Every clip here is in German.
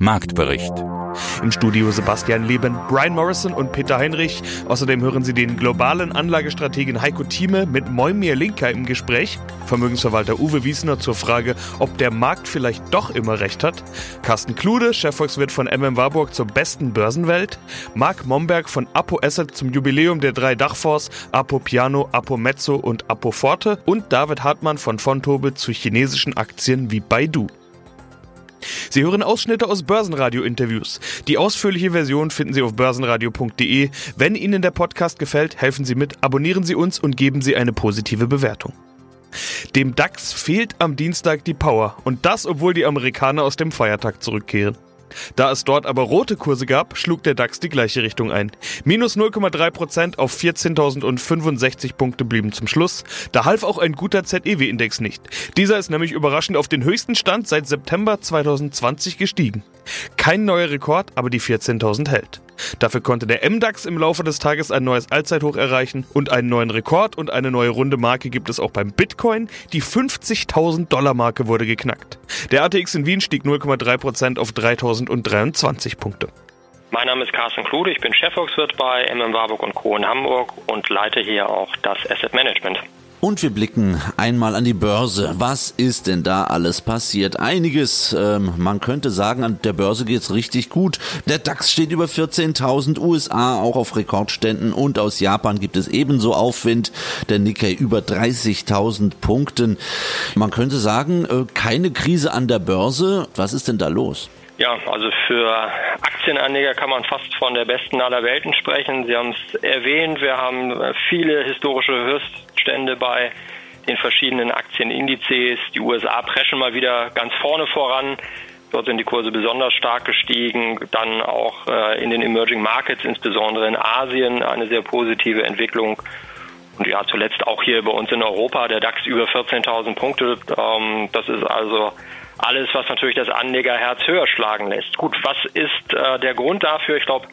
Marktbericht. Im Studio Sebastian Leben, Brian Morrison und Peter Heinrich. Außerdem hören Sie den globalen Anlagestrategen Heiko Thieme mit Moimir Linker im Gespräch. Vermögensverwalter Uwe Wiesner zur Frage, ob der Markt vielleicht doch immer recht hat. Carsten Klude, Chefvolkswirt von MM Warburg zur besten Börsenwelt. Marc Momberg von Apo Asset zum Jubiläum der drei Dachfonds Apo Piano, Apo Mezzo und Apo Forte. Und David Hartmann von Fontobel zu chinesischen Aktien wie Baidu. Sie hören Ausschnitte aus Börsenradio-Interviews. Die ausführliche Version finden Sie auf börsenradio.de. Wenn Ihnen der Podcast gefällt, helfen Sie mit, abonnieren Sie uns und geben Sie eine positive Bewertung. Dem DAX fehlt am Dienstag die Power und das, obwohl die Amerikaner aus dem Feiertag zurückkehren. Da es dort aber rote Kurse gab, schlug der DAX die gleiche Richtung ein. Minus 0,3% auf 14.065 Punkte blieben zum Schluss. Da half auch ein guter ZEW-Index nicht. Dieser ist nämlich überraschend auf den höchsten Stand seit September 2020 gestiegen. Kein neuer Rekord, aber die 14.000 hält. Dafür konnte der MDAX im Laufe des Tages ein neues Allzeithoch erreichen und einen neuen Rekord und eine neue runde Marke gibt es auch beim Bitcoin. Die 50.000 Dollar Marke wurde geknackt. Der ATX in Wien stieg 0,3% auf 3.023 Punkte. Mein Name ist Carsten Klude, ich bin Chefvolkswirt bei MM Warburg Co. in Hamburg und leite hier auch das Asset Management. Und wir blicken einmal an die Börse. Was ist denn da alles passiert? Einiges. Ähm, man könnte sagen, an der Börse geht's richtig gut. Der DAX steht über 14.000, USA auch auf Rekordständen und aus Japan gibt es ebenso Aufwind. Der Nikkei über 30.000 Punkten. Man könnte sagen, äh, keine Krise an der Börse. Was ist denn da los? Ja, also für Aktienanleger kann man fast von der besten aller Welten sprechen. Sie haben es erwähnt, wir haben viele historische Höchststände bei den verschiedenen Aktienindizes. Die USA preschen mal wieder ganz vorne voran. Dort sind die Kurse besonders stark gestiegen. Dann auch äh, in den Emerging Markets, insbesondere in Asien, eine sehr positive Entwicklung. Und ja, zuletzt auch hier bei uns in Europa, der DAX über 14.000 Punkte. Ähm, das ist also alles, was natürlich das Anlegerherz höher schlagen lässt. Gut, was ist äh, der Grund dafür? Ich glaube,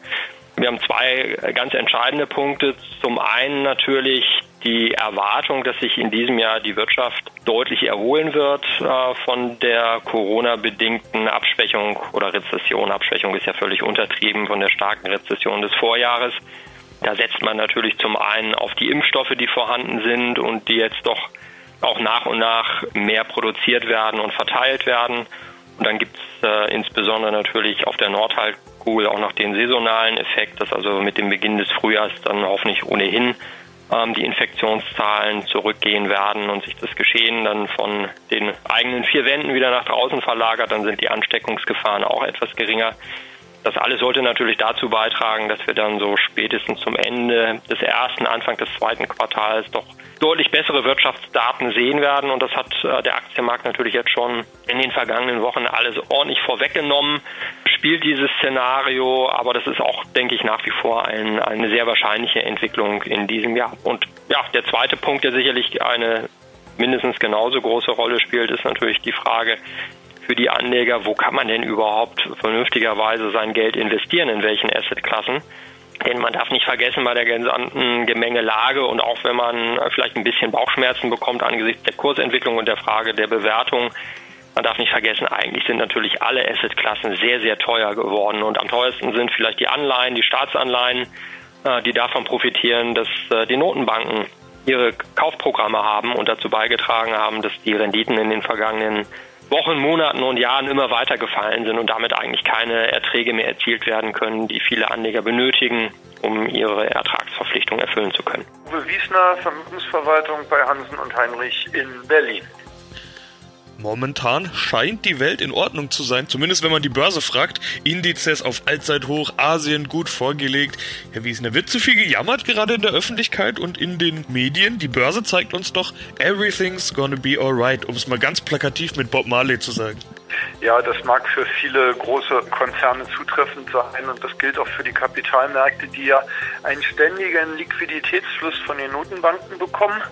wir haben zwei ganz entscheidende Punkte. Zum einen natürlich die Erwartung, dass sich in diesem Jahr die Wirtschaft deutlich erholen wird äh, von der Corona-bedingten Abschwächung oder Rezession. Abschwächung ist ja völlig untertrieben von der starken Rezession des Vorjahres. Da setzt man natürlich zum einen auf die Impfstoffe, die vorhanden sind und die jetzt doch auch nach und nach mehr produziert werden und verteilt werden. Und dann gibt es äh, insbesondere natürlich auf der Nordhalbkugel auch noch den saisonalen Effekt, dass also mit dem Beginn des Frühjahrs dann hoffentlich ohnehin die Infektionszahlen zurückgehen werden und sich das Geschehen dann von den eigenen vier Wänden wieder nach draußen verlagert, dann sind die Ansteckungsgefahren auch etwas geringer. Das alles sollte natürlich dazu beitragen, dass wir dann so spätestens zum Ende des ersten, Anfang des zweiten Quartals doch deutlich bessere Wirtschaftsdaten sehen werden. Und das hat äh, der Aktienmarkt natürlich jetzt schon in den vergangenen Wochen alles ordentlich vorweggenommen, spielt dieses Szenario. Aber das ist auch, denke ich, nach wie vor ein, eine sehr wahrscheinliche Entwicklung in diesem Jahr. Und ja, der zweite Punkt, der sicherlich eine mindestens genauso große Rolle spielt, ist natürlich die Frage, für die Anleger, wo kann man denn überhaupt vernünftigerweise sein Geld investieren, in welchen Assetklassen. Denn man darf nicht vergessen bei der gesamten Gemengelage und auch wenn man vielleicht ein bisschen Bauchschmerzen bekommt angesichts der Kursentwicklung und der Frage der Bewertung, man darf nicht vergessen, eigentlich sind natürlich alle Assetklassen sehr, sehr teuer geworden. Und am teuersten sind vielleicht die Anleihen, die Staatsanleihen, äh, die davon profitieren, dass äh, die Notenbanken ihre Kaufprogramme haben und dazu beigetragen haben, dass die Renditen in den vergangenen Wochen, Monaten und Jahren immer weiter gefallen sind und damit eigentlich keine Erträge mehr erzielt werden können, die viele Anleger benötigen, um ihre Ertragsverpflichtung erfüllen zu können. Uwe Wiesner, Vermögensverwaltung bei Hansen und Heinrich in Berlin. Momentan scheint die Welt in Ordnung zu sein, zumindest wenn man die Börse fragt. Indizes auf Allzeithoch, Asien gut vorgelegt. Herr Wiesner, wird zu viel gejammert gerade in der Öffentlichkeit und in den Medien? Die Börse zeigt uns doch, everything's gonna be alright, um es mal ganz plakativ mit Bob Marley zu sagen. Ja, das mag für viele große Konzerne zutreffend sein und das gilt auch für die Kapitalmärkte, die ja einen ständigen Liquiditätsfluss von den Notenbanken bekommen.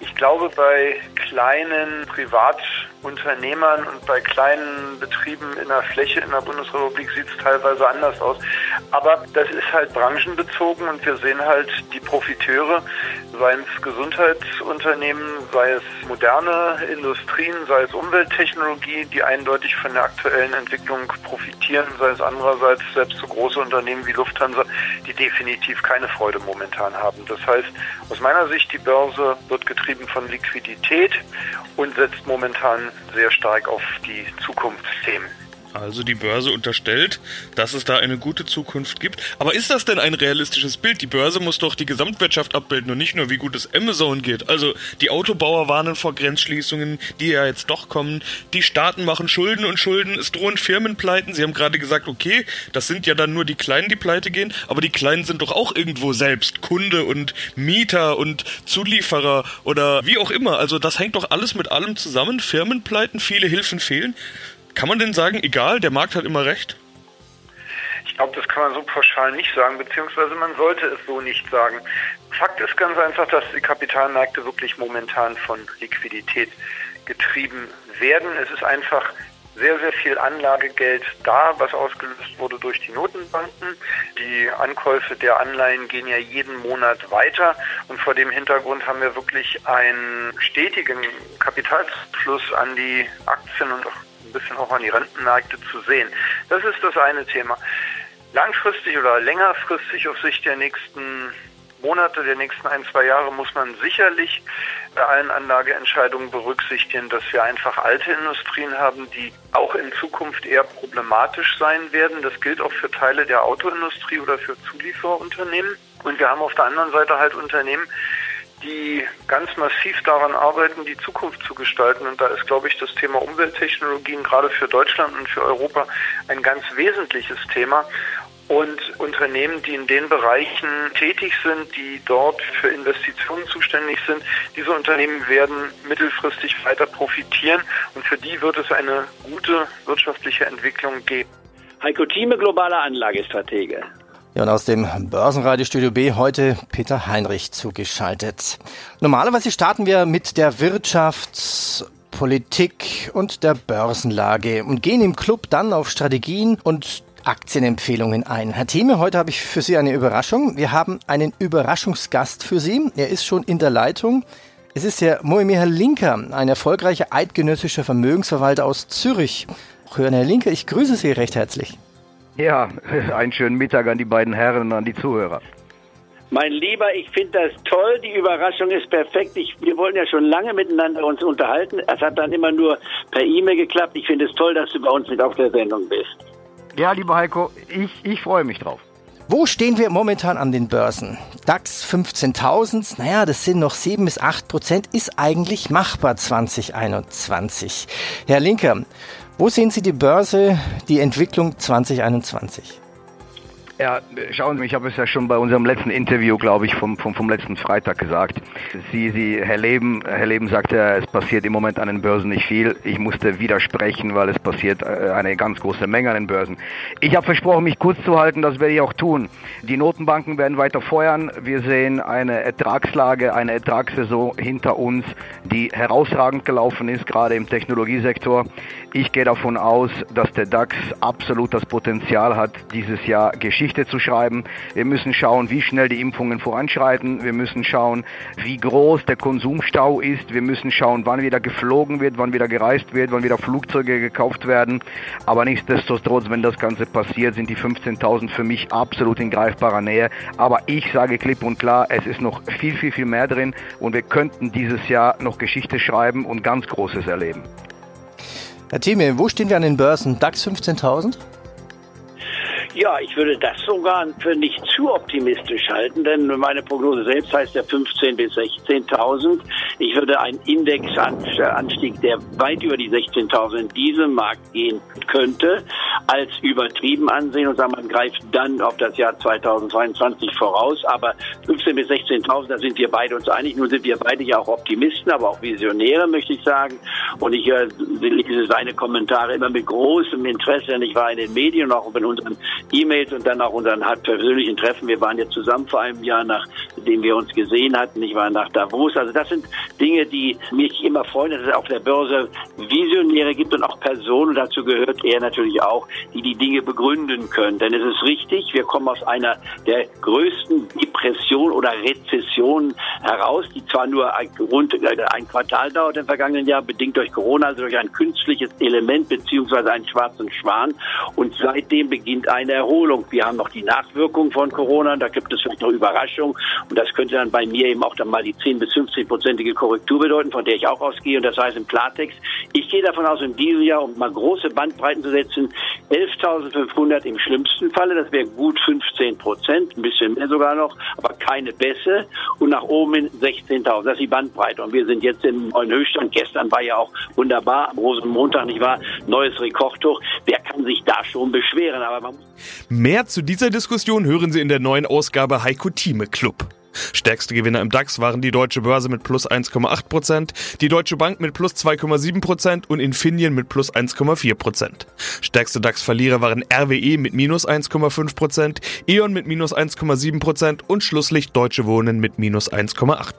Ich glaube, bei kleinen Privatunternehmern und bei kleinen Betrieben in der Fläche in der Bundesrepublik sieht es teilweise anders aus. Aber das ist halt branchenbezogen und wir sehen halt die Profiteure, sei es Gesundheitsunternehmen, sei es moderne Industrien, sei es Umwelttechnologie, die eindeutig von der aktuellen Entwicklung profitieren, sei es andererseits selbst so große Unternehmen wie Lufthansa, die definitiv keine Freude momentan haben. Das heißt, aus meiner Sicht, die Börse wird getrieben von Liquidität und setzt momentan sehr stark auf die Zukunftsthemen. Also die Börse unterstellt, dass es da eine gute Zukunft gibt. Aber ist das denn ein realistisches Bild? Die Börse muss doch die Gesamtwirtschaft abbilden und nicht nur, wie gut es Amazon geht. Also die Autobauer warnen vor Grenzschließungen, die ja jetzt doch kommen. Die Staaten machen Schulden und Schulden. Es drohen Firmenpleiten. Sie haben gerade gesagt, okay, das sind ja dann nur die Kleinen, die pleite gehen. Aber die Kleinen sind doch auch irgendwo selbst Kunde und Mieter und Zulieferer oder wie auch immer. Also das hängt doch alles mit allem zusammen. Firmenpleiten, viele Hilfen fehlen. Kann man denn sagen, egal, der Markt hat immer recht? Ich glaube, das kann man so pauschal nicht sagen, beziehungsweise man sollte es so nicht sagen. Fakt ist ganz einfach, dass die Kapitalmärkte wirklich momentan von Liquidität getrieben werden. Es ist einfach sehr, sehr viel Anlagegeld da, was ausgelöst wurde durch die Notenbanken. Die Ankäufe der Anleihen gehen ja jeden Monat weiter und vor dem Hintergrund haben wir wirklich einen stetigen Kapitalfluss an die Aktien und auch bisschen auch an die Rentenmärkte zu sehen. Das ist das eine Thema. Langfristig oder längerfristig auf Sicht der nächsten Monate, der nächsten ein, zwei Jahre muss man sicherlich bei allen Anlageentscheidungen berücksichtigen, dass wir einfach alte Industrien haben, die auch in Zukunft eher problematisch sein werden. Das gilt auch für Teile der Autoindustrie oder für Zulieferunternehmen. Und wir haben auf der anderen Seite halt Unternehmen, die ganz massiv daran arbeiten, die Zukunft zu gestalten. Und da ist, glaube ich, das Thema Umwelttechnologien gerade für Deutschland und für Europa ein ganz wesentliches Thema. Und Unternehmen, die in den Bereichen tätig sind, die dort für Investitionen zuständig sind, diese Unternehmen werden mittelfristig weiter profitieren und für die wird es eine gute wirtschaftliche Entwicklung geben. Heiko Thieme, globaler Anlagestratege. Ja, und aus dem Börsenradiostudio B heute Peter Heinrich zugeschaltet. Normalerweise starten wir mit der Wirtschaft, Politik und der Börsenlage und gehen im Club dann auf Strategien und Aktienempfehlungen ein. Herr Thieme, heute habe ich für Sie eine Überraschung. Wir haben einen Überraschungsgast für Sie. Er ist schon in der Leitung. Es ist der Moemir Linker, ein erfolgreicher eidgenössischer Vermögensverwalter aus Zürich. Hören Herr Linker, ich grüße Sie recht herzlich. Ja, einen schönen Mittag an die beiden Herren und an die Zuhörer. Mein Lieber, ich finde das toll. Die Überraschung ist perfekt. Ich, wir wollen ja schon lange miteinander uns unterhalten. Es hat dann immer nur per E-Mail geklappt. Ich finde es toll, dass du bei uns mit auf der Sendung bist. Ja, lieber Heiko, ich, ich freue mich drauf. Wo stehen wir momentan an den Börsen? DAX 15.000, naja, das sind noch 7 bis 8 Prozent, ist eigentlich machbar 2021. Herr Linker, wo sehen Sie die Börse, die Entwicklung 2021? Ja, schauen Sie, ich habe es ja schon bei unserem letzten Interview, glaube ich, vom, vom, vom letzten Freitag gesagt. Sie, Sie, Herr Leben, Herr Leben sagte, es passiert im Moment an den Börsen nicht viel. Ich musste widersprechen, weil es passiert äh, eine ganz große Menge an den Börsen. Ich habe versprochen, mich kurz zu halten, das werde ich auch tun. Die Notenbanken werden weiter feuern. Wir sehen eine Ertragslage, eine Ertragssaison hinter uns, die herausragend gelaufen ist, gerade im Technologiesektor. Ich gehe davon aus, dass der DAX absolut das Potenzial hat, dieses Jahr Geschichte zu schreiben. Wir müssen schauen, wie schnell die Impfungen voranschreiten. Wir müssen schauen, wie groß der Konsumstau ist. Wir müssen schauen, wann wieder geflogen wird, wann wieder gereist wird, wann wieder Flugzeuge gekauft werden. Aber nichtsdestotrotz, wenn das Ganze passiert, sind die 15.000 für mich absolut in greifbarer Nähe. Aber ich sage klipp und klar, es ist noch viel, viel, viel mehr drin und wir könnten dieses Jahr noch Geschichte schreiben und ganz Großes erleben. Herr Thieme, wo stehen wir an den Börsen? DAX 15.000? Ja, ich würde das sogar für nicht zu optimistisch halten, denn meine Prognose selbst heißt ja 15.000 bis 16.000. Ich würde einen Indexanstieg, der weit über die 16.000 in diesem Markt gehen könnte, als übertrieben ansehen und sagen, man greift dann auf das Jahr 2022 voraus. Aber 15.000 bis 16.000, da sind wir beide uns einig. Nun sind wir beide ja auch Optimisten, aber auch Visionäre, möchte ich sagen. Und ich lese seine Kommentare immer mit großem Interesse, denn ich war in den Medien und auch in unseren E-Mails und dann auch unseren persönlichen Treffen. Wir waren ja zusammen vor einem Jahr, nachdem wir uns gesehen hatten. Ich war nach Davos. Also das sind Dinge, die mich immer freuen, dass es auf der Börse Visionäre gibt und auch Personen, dazu gehört er natürlich auch, die die Dinge begründen können. Denn es ist richtig, wir kommen aus einer der größten Depression oder Rezession heraus, die zwar nur ein, rund ein Quartal dauert im vergangenen Jahr, bedingt durch Corona, also durch ein künstliches Element beziehungsweise einen schwarzen Schwan. Und seitdem beginnt eine Erholung. Wir haben noch die Nachwirkungen von Corona, da gibt es vielleicht noch Überraschungen. Und das könnte dann bei mir eben auch dann mal die 10 bis 15 prozentige Korrektur bedeuten, von der ich auch ausgehe. Und das heißt im Klartext, ich gehe davon aus, in diesem Jahr, um mal große Bandbreiten zu setzen, 11.500 im schlimmsten Falle, das wäre gut 15 Prozent, ein bisschen mehr sogar noch, aber keine Bässe. Und nach oben in 16.000, das ist die Bandbreite. Und wir sind jetzt im neuen Höchststand. Gestern war ja auch wunderbar, am Rosenmontag, nicht wahr? Neues Rekordtuch. Wer kann sich da schon beschweren? Aber man Mehr zu dieser Diskussion hören Sie in der neuen Ausgabe Heiko Thieme Club. Stärkste Gewinner im DAX waren die Deutsche Börse mit plus 1,8%, die Deutsche Bank mit plus 2,7% und Infineon mit plus 1,4%. Stärkste DAX-Verlierer waren RWE mit minus 1,5%, E.ON mit minus 1,7% und Schlusslicht Deutsche Wohnen mit minus 1,8%.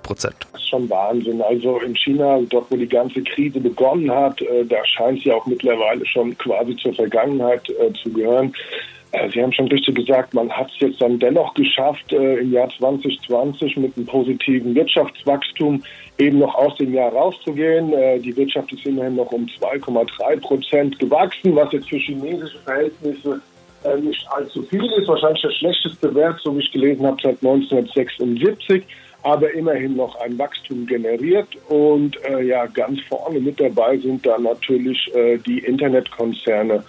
Das ist schon Wahnsinn. Also in China, dort wo die ganze Krise begonnen hat, äh, da scheint sie auch mittlerweile schon quasi zur Vergangenheit äh, zu gehören. Äh, Sie haben schon richtig gesagt, man hat es jetzt dann dennoch geschafft, äh, im Jahr 2020 mit einem positiven Wirtschaftswachstum eben noch aus dem Jahr rauszugehen. Äh, die Wirtschaft ist immerhin noch um 2,3 Prozent gewachsen, was jetzt für chinesische Verhältnisse nicht allzu viel ist. Wahrscheinlich der schlechteste Wert, so wie ich gelesen habe, seit 1976 aber immerhin noch ein Wachstum generiert. Und äh, ja, ganz vorne mit dabei sind da natürlich äh, die Internetkonzerne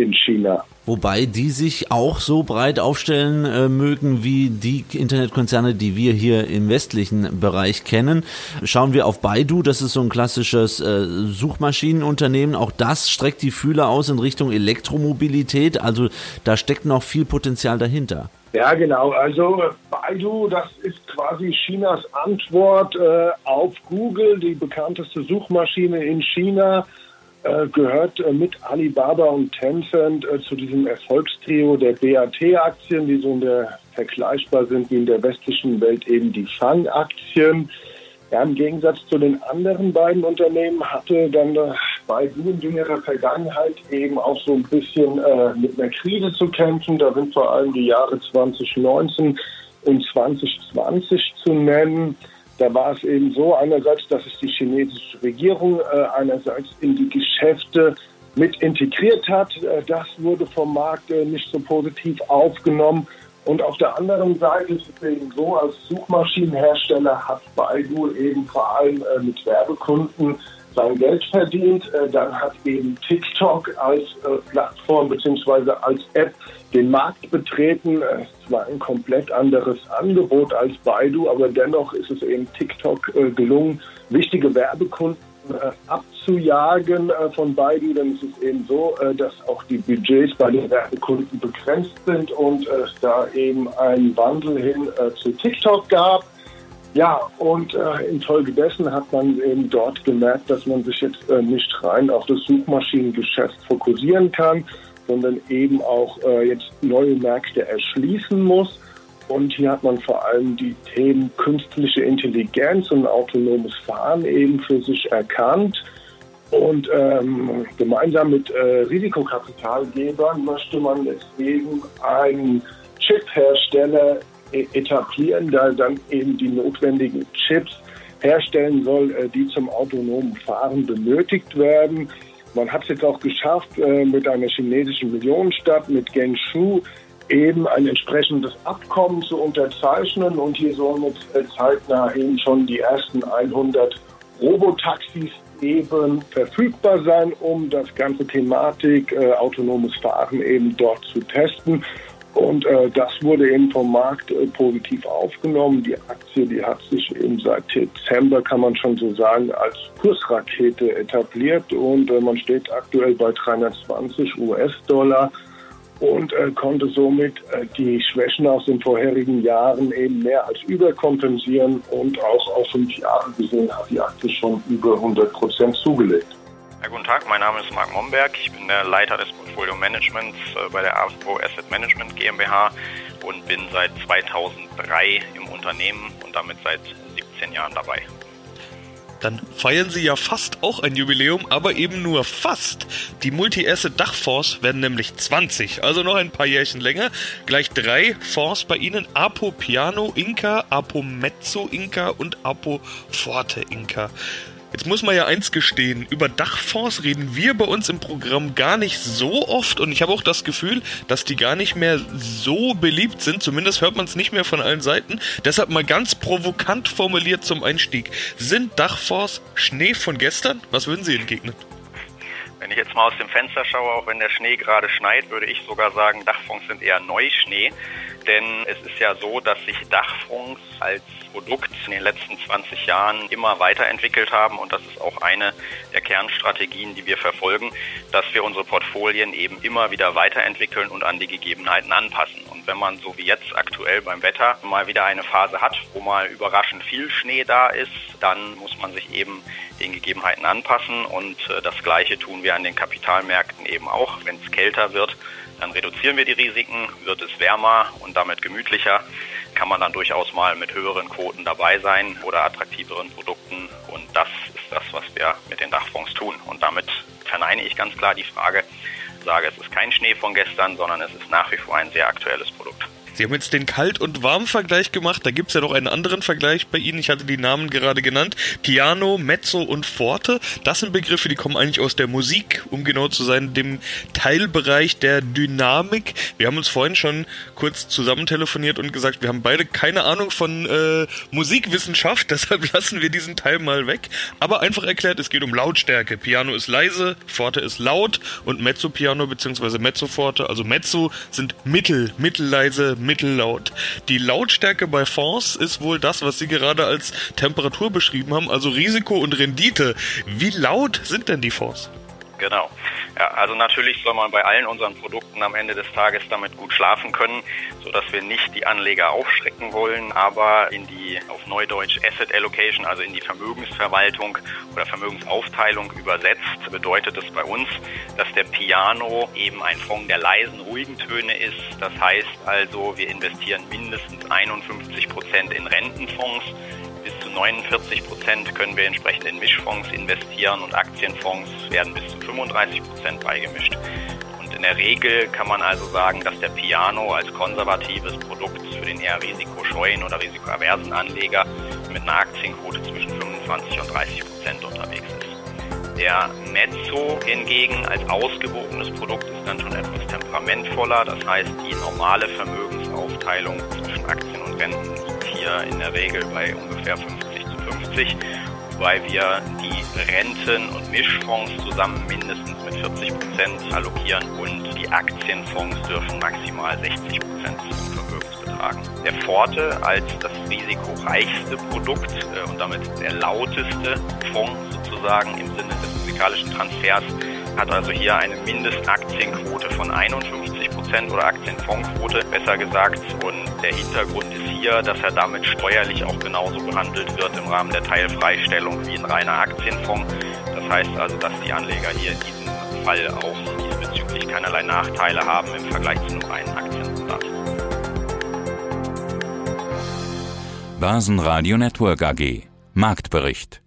in China. Wobei die sich auch so breit aufstellen äh, mögen wie die Internetkonzerne, die wir hier im westlichen Bereich kennen. Schauen wir auf Baidu, das ist so ein klassisches äh, Suchmaschinenunternehmen. Auch das streckt die Fühler aus in Richtung Elektromobilität. Also da steckt noch viel Potenzial dahinter. Ja, genau. Also Baidu, das ist quasi Chinas Antwort äh, auf Google, die bekannteste Suchmaschine in China, gehört äh, mit Alibaba und Tencent äh, zu diesem Erfolgstrio der BAT-Aktien, die so in der vergleichbar sind wie in der westlichen Welt eben die Fang-Aktien. Ja, Im Gegensatz zu den anderen beiden Unternehmen hatte dann äh, Baidu in jüngerer Vergangenheit eben auch so ein bisschen äh, mit einer Krise zu kämpfen. Da sind vor allem die Jahre 2019 und 2020 zu nennen. Da war es eben so, einerseits, dass es die chinesische Regierung äh, einerseits in die Geschäfte mit integriert hat. Äh, das wurde vom Markt äh, nicht so positiv aufgenommen. Und auf der anderen Seite ist es eben so, als Suchmaschinenhersteller hat Baidu eben vor allem äh, mit Werbekunden sein Geld verdient. Äh, dann hat eben TikTok als äh, Plattform bzw. als App den Markt betreten. Es war ein komplett anderes Angebot als Baidu, aber dennoch ist es eben TikTok gelungen, wichtige Werbekunden abzujagen von Baidu, denn es ist eben so, dass auch die Budgets bei den Werbekunden begrenzt sind und es da eben einen Wandel hin zu TikTok gab. Ja, und äh, infolgedessen hat man eben dort gemerkt, dass man sich jetzt äh, nicht rein auf das Suchmaschinengeschäft fokussieren kann, sondern eben auch äh, jetzt neue Märkte erschließen muss. Und hier hat man vor allem die Themen künstliche Intelligenz und autonomes Fahren eben für sich erkannt. Und ähm, gemeinsam mit äh, Risikokapitalgebern möchte man deswegen einen Chip-Hersteller etablieren, da dann eben die notwendigen Chips herstellen soll, äh, die zum autonomen Fahren benötigt werden. Man hat es jetzt auch geschafft, äh, mit einer chinesischen Millionenstadt, mit Genshu, eben ein entsprechendes Abkommen zu unterzeichnen und hier sollen jetzt äh, zeitnah eben schon die ersten 100 Robotaxis eben verfügbar sein, um das ganze Thematik äh, autonomes Fahren eben dort zu testen. Und äh, das wurde eben vom Markt äh, positiv aufgenommen. Die Aktie, die hat sich eben seit Dezember, kann man schon so sagen, als Kursrakete etabliert und äh, man steht aktuell bei 320 US-Dollar und äh, konnte somit äh, die Schwächen aus den vorherigen Jahren eben mehr als überkompensieren und auch auf fünf Jahre gesehen hat die Aktie schon über 100 Prozent zugelegt. Ja, guten Tag, mein Name ist Marc Momberg. Ich bin der Leiter des Portfolio Managements äh, bei der Astro Asset Management GmbH und bin seit 2003 im Unternehmen und damit seit 17 Jahren dabei. dann feiern sie ja fast auch ein Jubiläum, aber eben nur fast. Die Multi-Asset-Dachfonds werden nämlich 20, also noch ein paar Jährchen länger. Gleich drei Fonds bei ihnen, Apo Piano Inca, Apo Mezzo Inca und Apo Forte Inca. Jetzt muss man ja eins gestehen, über Dachfonds reden wir bei uns im Programm gar nicht so oft und ich habe auch das Gefühl, dass die gar nicht mehr so beliebt sind, zumindest hört man es nicht mehr von allen Seiten. Deshalb mal ganz provokant formuliert zum Einstieg. Sind Dachfonds Schnee von gestern? Was würden Sie entgegnen? Wenn ich jetzt mal aus dem Fenster schaue, auch wenn der Schnee gerade schneit, würde ich sogar sagen, Dachfonds sind eher Neuschnee. Denn es ist ja so, dass sich Dachfonds als Produkt in den letzten 20 Jahren immer weiterentwickelt haben und das ist auch eine der Kernstrategien, die wir verfolgen, dass wir unsere Portfolien eben immer wieder weiterentwickeln und an die Gegebenheiten anpassen. Und wenn man so wie jetzt aktuell beim Wetter mal wieder eine Phase hat, wo mal überraschend viel Schnee da ist, dann muss man sich eben den Gegebenheiten anpassen und äh, das Gleiche tun wir an den Kapitalmärkten eben auch. Wenn es kälter wird, dann reduzieren wir die Risiken, wird es wärmer und damit gemütlicher, kann man dann durchaus mal mit höheren Quoten dabei sein oder attraktiveren Produkten. Und das ist das, was wir mit den Dachfonds tun. Und damit verneine ich ganz klar die Frage, sage, es ist kein Schnee von gestern, sondern es ist nach wie vor ein sehr aktuelles Produkt. Sie haben jetzt den Kalt- und Warm-Vergleich gemacht. Da gibt es ja noch einen anderen Vergleich bei Ihnen. Ich hatte die Namen gerade genannt. Piano, Mezzo und Forte. Das sind Begriffe, die kommen eigentlich aus der Musik, um genau zu sein, dem Teilbereich der Dynamik. Wir haben uns vorhin schon kurz zusammen telefoniert und gesagt, wir haben beide keine Ahnung von äh, Musikwissenschaft, deshalb lassen wir diesen Teil mal weg. Aber einfach erklärt, es geht um Lautstärke. Piano ist leise, Forte ist laut und Mezzo-Piano bzw. Mezzo-Forte, also Mezzo sind mittel, mittelleise, mittellaut. Die Lautstärke bei Fonds ist wohl das, was Sie gerade als Temperatur beschrieben haben, also Risiko und Rendite. Wie laut sind denn die Fonds? Genau. Ja, also natürlich soll man bei allen unseren Produkten am Ende des Tages damit gut schlafen können, sodass wir nicht die Anleger aufschrecken wollen, aber in die auf Neudeutsch Asset Allocation, also in die Vermögensverwaltung oder Vermögensaufteilung übersetzt, bedeutet es bei uns, dass der Piano eben ein Fonds der leisen, ruhigen Töne ist. Das heißt also, wir investieren mindestens 51 Prozent in Rentenfonds zu 49 Prozent können wir entsprechend in Mischfonds investieren und Aktienfonds werden bis zu 35 Prozent beigemischt. Und in der Regel kann man also sagen, dass der Piano als konservatives Produkt für den eher risikoscheuen oder risikoaversen Anleger mit einer Aktienquote zwischen 25 und 30 Prozent unterwegs ist. Der Mezzo hingegen als ausgewogenes Produkt ist dann schon etwas temperamentvoller. Das heißt, die normale Vermögensaufteilung zwischen Aktien und Renten hier in der Regel bei ungefähr 50 zu 50, wobei wir die Renten- und Mischfonds zusammen mindestens mit 40 Prozent allokieren und die Aktienfonds dürfen maximal 60 Prozent des Vermögens betragen. Der Forte als das risikoreichste Produkt äh, und damit der lauteste Fonds sozusagen im Sinne des physikalischen Transfers hat also hier eine Mindestaktienquote von 51 Prozent oder Aktienfondsquote besser gesagt. Und der Hintergrund ist hier, dass er damit steuerlich auch genauso behandelt wird im Rahmen der Teilfreistellung wie ein reiner Aktienfonds. Das heißt also, dass die Anleger hier in diesem Fall auch diesbezüglich keinerlei Nachteile haben im Vergleich zu einem reinen Aktienmandat. Börsenradio Network AG Marktbericht